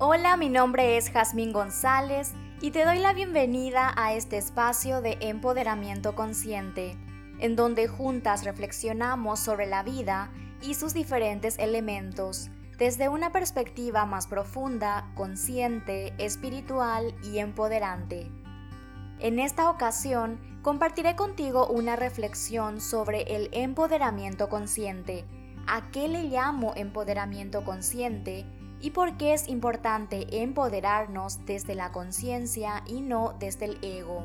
Hola, mi nombre es Jazmín González y te doy la bienvenida a este espacio de empoderamiento consciente, en donde juntas reflexionamos sobre la vida y sus diferentes elementos desde una perspectiva más profunda, consciente, espiritual y empoderante. En esta ocasión compartiré contigo una reflexión sobre el empoderamiento consciente, a qué le llamo empoderamiento consciente y por qué es importante empoderarnos desde la conciencia y no desde el ego.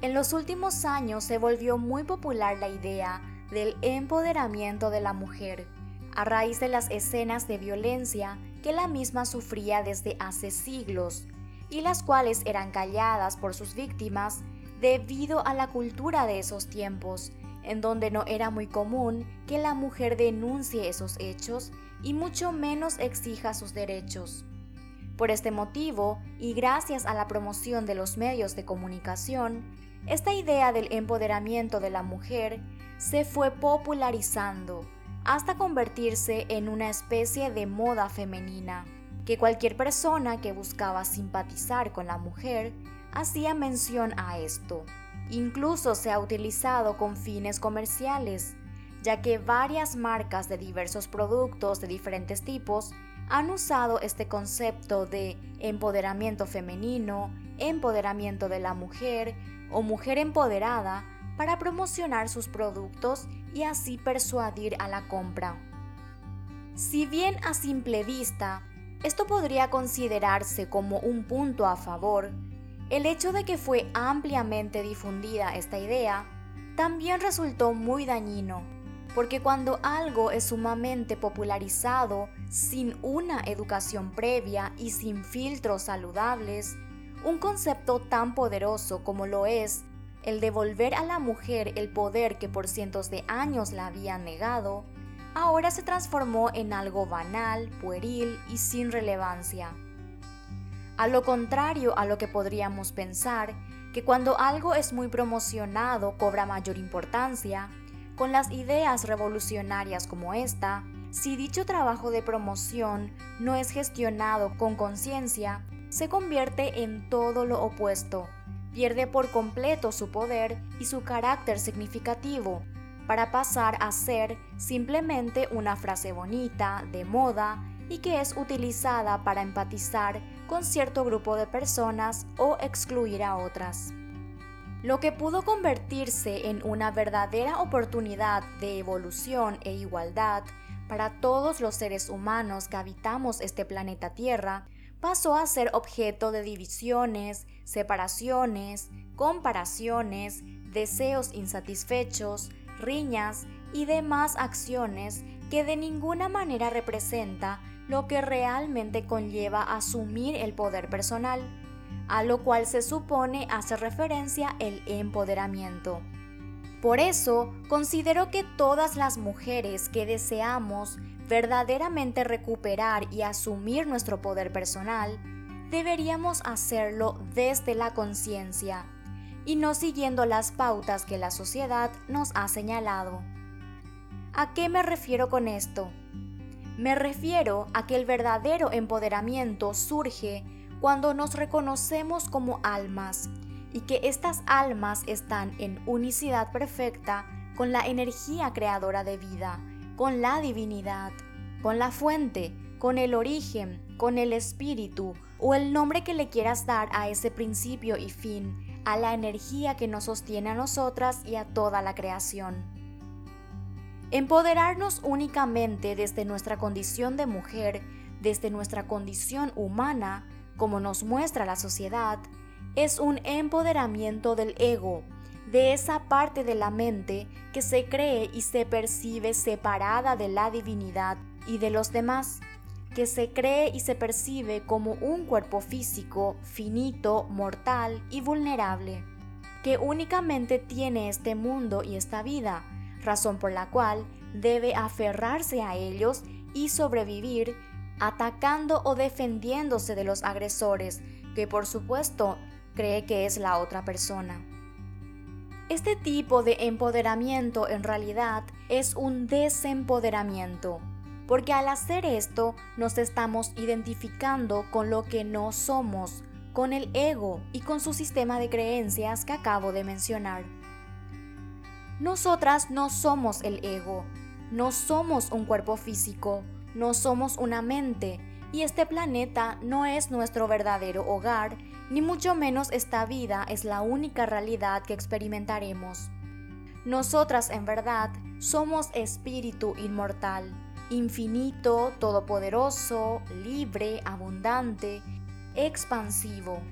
En los últimos años se volvió muy popular la idea del empoderamiento de la mujer, a raíz de las escenas de violencia que la misma sufría desde hace siglos, y las cuales eran calladas por sus víctimas debido a la cultura de esos tiempos, en donde no era muy común que la mujer denuncie esos hechos y mucho menos exija sus derechos. Por este motivo, y gracias a la promoción de los medios de comunicación, esta idea del empoderamiento de la mujer se fue popularizando hasta convertirse en una especie de moda femenina, que cualquier persona que buscaba simpatizar con la mujer hacía mención a esto. Incluso se ha utilizado con fines comerciales, ya que varias marcas de diversos productos de diferentes tipos han usado este concepto de empoderamiento femenino, empoderamiento de la mujer o mujer empoderada para promocionar sus productos y así persuadir a la compra. Si bien a simple vista esto podría considerarse como un punto a favor, el hecho de que fue ampliamente difundida esta idea también resultó muy dañino porque cuando algo es sumamente popularizado sin una educación previa y sin filtros saludables, un concepto tan poderoso como lo es el devolver a la mujer el poder que por cientos de años la habían negado, ahora se transformó en algo banal, pueril y sin relevancia. A lo contrario a lo que podríamos pensar, que cuando algo es muy promocionado cobra mayor importancia, con las ideas revolucionarias como esta, si dicho trabajo de promoción no es gestionado con conciencia, se convierte en todo lo opuesto, pierde por completo su poder y su carácter significativo, para pasar a ser simplemente una frase bonita, de moda, y que es utilizada para empatizar con cierto grupo de personas o excluir a otras. Lo que pudo convertirse en una verdadera oportunidad de evolución e igualdad para todos los seres humanos que habitamos este planeta Tierra, pasó a ser objeto de divisiones, separaciones, comparaciones, deseos insatisfechos, riñas y demás acciones que de ninguna manera representa lo que realmente conlleva asumir el poder personal a lo cual se supone hace referencia el empoderamiento. Por eso, considero que todas las mujeres que deseamos verdaderamente recuperar y asumir nuestro poder personal, deberíamos hacerlo desde la conciencia y no siguiendo las pautas que la sociedad nos ha señalado. ¿A qué me refiero con esto? Me refiero a que el verdadero empoderamiento surge cuando nos reconocemos como almas y que estas almas están en unicidad perfecta con la energía creadora de vida, con la divinidad, con la fuente, con el origen, con el espíritu o el nombre que le quieras dar a ese principio y fin, a la energía que nos sostiene a nosotras y a toda la creación. Empoderarnos únicamente desde nuestra condición de mujer, desde nuestra condición humana, como nos muestra la sociedad, es un empoderamiento del ego, de esa parte de la mente que se cree y se percibe separada de la divinidad y de los demás, que se cree y se percibe como un cuerpo físico, finito, mortal y vulnerable, que únicamente tiene este mundo y esta vida, razón por la cual debe aferrarse a ellos y sobrevivir atacando o defendiéndose de los agresores, que por supuesto cree que es la otra persona. Este tipo de empoderamiento en realidad es un desempoderamiento, porque al hacer esto nos estamos identificando con lo que no somos, con el ego y con su sistema de creencias que acabo de mencionar. Nosotras no somos el ego, no somos un cuerpo físico, no somos una mente, y este planeta no es nuestro verdadero hogar, ni mucho menos esta vida es la única realidad que experimentaremos. Nosotras en verdad somos espíritu inmortal, infinito, todopoderoso, libre, abundante, expansivo,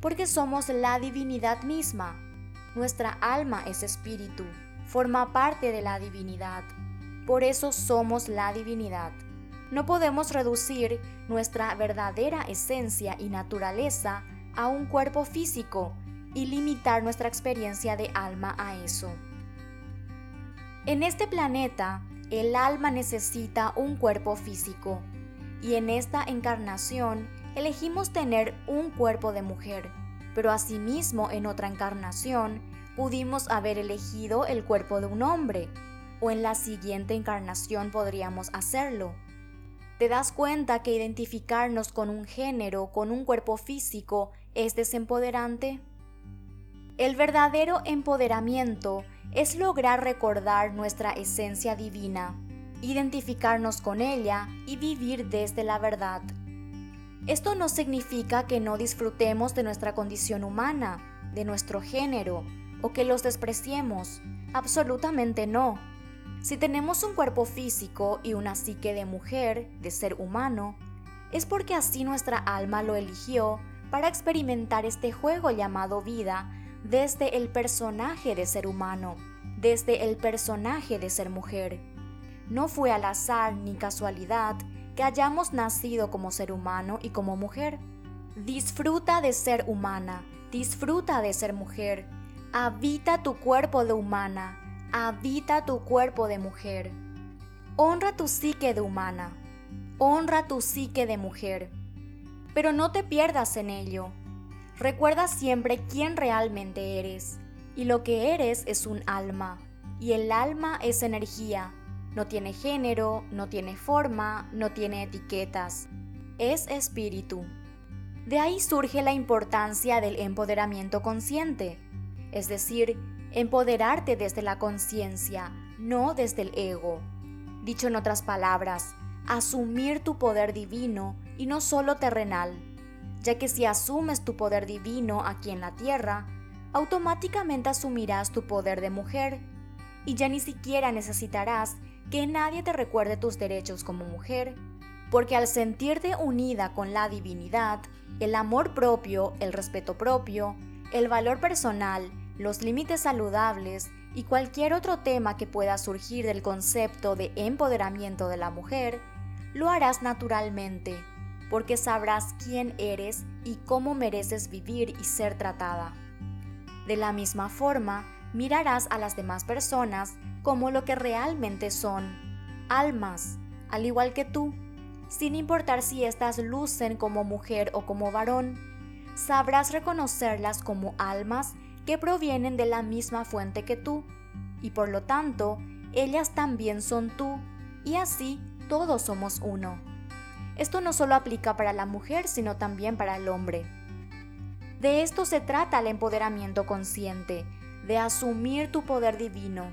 porque somos la divinidad misma. Nuestra alma es espíritu, forma parte de la divinidad. Por eso somos la divinidad. No podemos reducir nuestra verdadera esencia y naturaleza a un cuerpo físico y limitar nuestra experiencia de alma a eso. En este planeta, el alma necesita un cuerpo físico y en esta encarnación elegimos tener un cuerpo de mujer, pero asimismo en otra encarnación pudimos haber elegido el cuerpo de un hombre, o en la siguiente encarnación podríamos hacerlo. ¿Te das cuenta que identificarnos con un género, con un cuerpo físico, es desempoderante? El verdadero empoderamiento es lograr recordar nuestra esencia divina, identificarnos con ella y vivir desde la verdad. Esto no significa que no disfrutemos de nuestra condición humana, de nuestro género, o que los despreciemos. Absolutamente no. Si tenemos un cuerpo físico y una psique de mujer, de ser humano, es porque así nuestra alma lo eligió para experimentar este juego llamado vida desde el personaje de ser humano, desde el personaje de ser mujer. No fue al azar ni casualidad que hayamos nacido como ser humano y como mujer. Disfruta de ser humana, disfruta de ser mujer. Habita tu cuerpo de humana, habita tu cuerpo de mujer. Honra tu psique de humana, honra tu psique de mujer. Pero no te pierdas en ello. Recuerda siempre quién realmente eres. Y lo que eres es un alma. Y el alma es energía. No tiene género, no tiene forma, no tiene etiquetas. Es espíritu. De ahí surge la importancia del empoderamiento consciente. Es decir, empoderarte desde la conciencia, no desde el ego. Dicho en otras palabras, asumir tu poder divino y no solo terrenal ya que si asumes tu poder divino aquí en la tierra, automáticamente asumirás tu poder de mujer y ya ni siquiera necesitarás que nadie te recuerde tus derechos como mujer, porque al sentirte unida con la divinidad, el amor propio, el respeto propio, el valor personal, los límites saludables y cualquier otro tema que pueda surgir del concepto de empoderamiento de la mujer, lo harás naturalmente porque sabrás quién eres y cómo mereces vivir y ser tratada. De la misma forma, mirarás a las demás personas como lo que realmente son, almas, al igual que tú, sin importar si éstas lucen como mujer o como varón. Sabrás reconocerlas como almas que provienen de la misma fuente que tú, y por lo tanto, ellas también son tú, y así todos somos uno. Esto no solo aplica para la mujer, sino también para el hombre. De esto se trata el empoderamiento consciente, de asumir tu poder divino.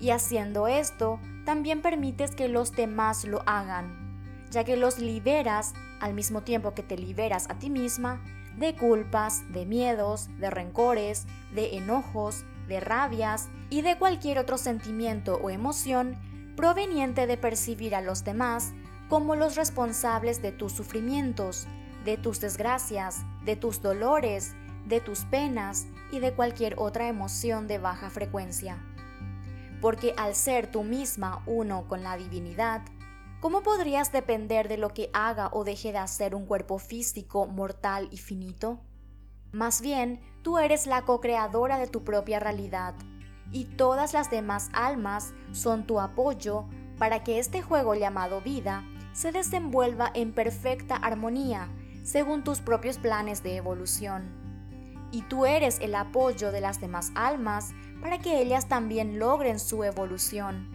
Y haciendo esto, también permites que los demás lo hagan, ya que los liberas al mismo tiempo que te liberas a ti misma de culpas, de miedos, de rencores, de enojos, de rabias y de cualquier otro sentimiento o emoción proveniente de percibir a los demás como los responsables de tus sufrimientos, de tus desgracias, de tus dolores, de tus penas y de cualquier otra emoción de baja frecuencia. Porque al ser tú misma uno con la divinidad, ¿cómo podrías depender de lo que haga o deje de hacer un cuerpo físico mortal y finito? Más bien, tú eres la co-creadora de tu propia realidad, y todas las demás almas son tu apoyo para que este juego llamado vida se desenvuelva en perfecta armonía según tus propios planes de evolución. Y tú eres el apoyo de las demás almas para que ellas también logren su evolución.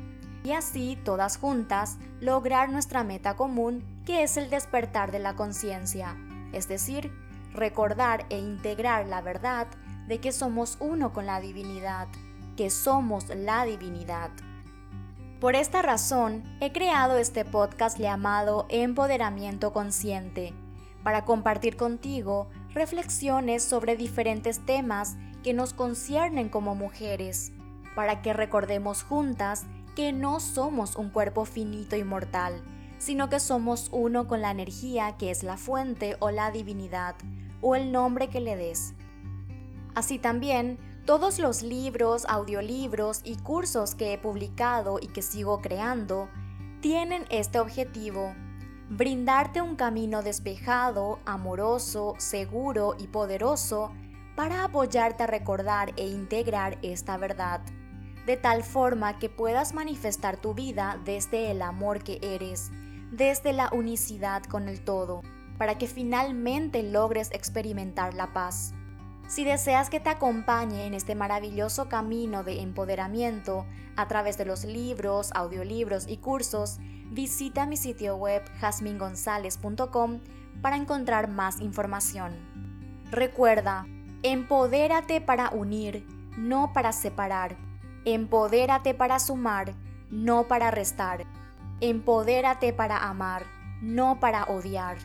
Y así todas juntas lograr nuestra meta común que es el despertar de la conciencia, es decir, recordar e integrar la verdad de que somos uno con la divinidad, que somos la divinidad. Por esta razón, he creado este podcast llamado Empoderamiento Consciente, para compartir contigo reflexiones sobre diferentes temas que nos conciernen como mujeres, para que recordemos juntas que no somos un cuerpo finito y mortal, sino que somos uno con la energía que es la fuente o la divinidad, o el nombre que le des. Así también, todos los libros, audiolibros y cursos que he publicado y que sigo creando tienen este objetivo, brindarte un camino despejado, amoroso, seguro y poderoso para apoyarte a recordar e integrar esta verdad, de tal forma que puedas manifestar tu vida desde el amor que eres, desde la unicidad con el todo, para que finalmente logres experimentar la paz. Si deseas que te acompañe en este maravilloso camino de empoderamiento a través de los libros, audiolibros y cursos, visita mi sitio web jasmingonzalez.com para encontrar más información. Recuerda, empodérate para unir, no para separar. Empodérate para sumar, no para restar. Empodérate para amar, no para odiar.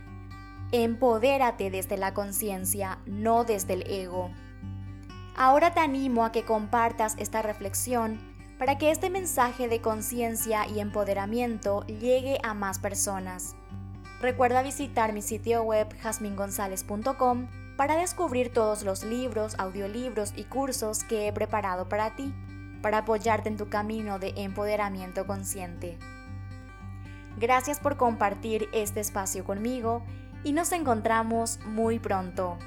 Empodérate desde la conciencia, no desde el ego. Ahora te animo a que compartas esta reflexión para que este mensaje de conciencia y empoderamiento llegue a más personas. Recuerda visitar mi sitio web jasmingonzalez.com para descubrir todos los libros, audiolibros y cursos que he preparado para ti, para apoyarte en tu camino de empoderamiento consciente. Gracias por compartir este espacio conmigo y nos encontramos muy pronto.